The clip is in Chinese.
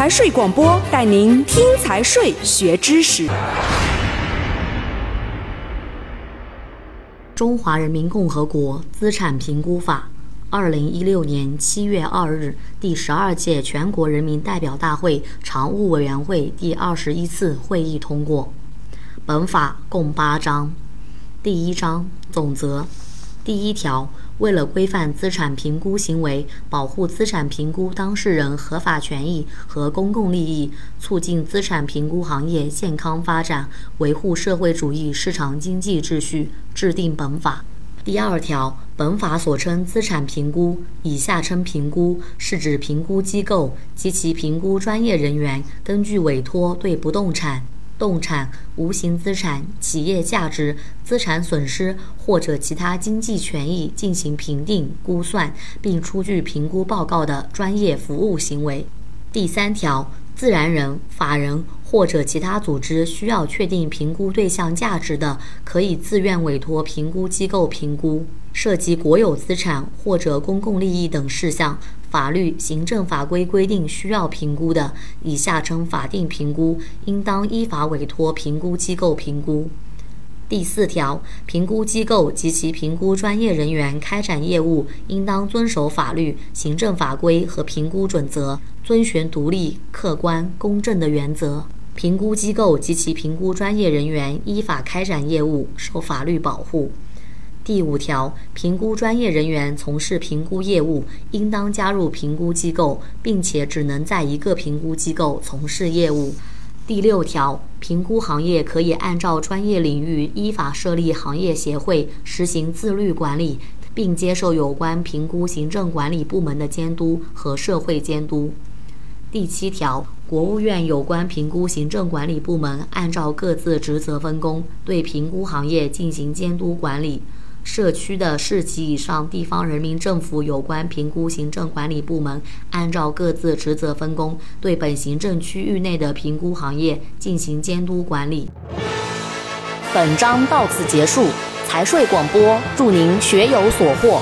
财税广播带您听财税学知识。中华人民共和国资产评估法，二零一六年七月二日，第十二届全国人民代表大会常务委员会第二十一次会议通过。本法共八章，第一章总则，第一条。为了规范资产评估行为，保护资产评估当事人合法权益和公共利益，促进资产评估行业健康发展，维护社会主义市场经济秩序，制定本法。第二条，本法所称资产评估（以下称评估），是指评估机构及其评估专业人员根据委托对不动产。动产、无形资产、企业价值、资产损失或者其他经济权益进行评定、估算，并出具评估报告的专业服务行为。第三条，自然人、法人或者其他组织需要确定评估对象价值的，可以自愿委托评估机构评估。涉及国有资产或者公共利益等事项。法律、行政法规规定需要评估的，以下称法定评估，应当依法委托评估机构评估。第四条，评估机构及其评估专业人员开展业务，应当遵守法律、行政法规和评估准则，遵循独立、客观、公正的原则。评估机构及其评估专业人员依法开展业务，受法律保护。第五条，评估专业人员从事评估业务，应当加入评估机构，并且只能在一个评估机构从事业务。第六条，评估行业可以按照专业领域依法设立行业协会，实行自律管理，并接受有关评估行政管理部门的监督和社会监督。第七条，国务院有关评估行政管理部门按照各自职责分工，对评估行业进行监督管理。社区的市级以上地方人民政府有关评估行政管理部门，按照各自职责分工，对本行政区域内的评估行业进行监督管理。本章到此结束，财税广播，祝您学有所获。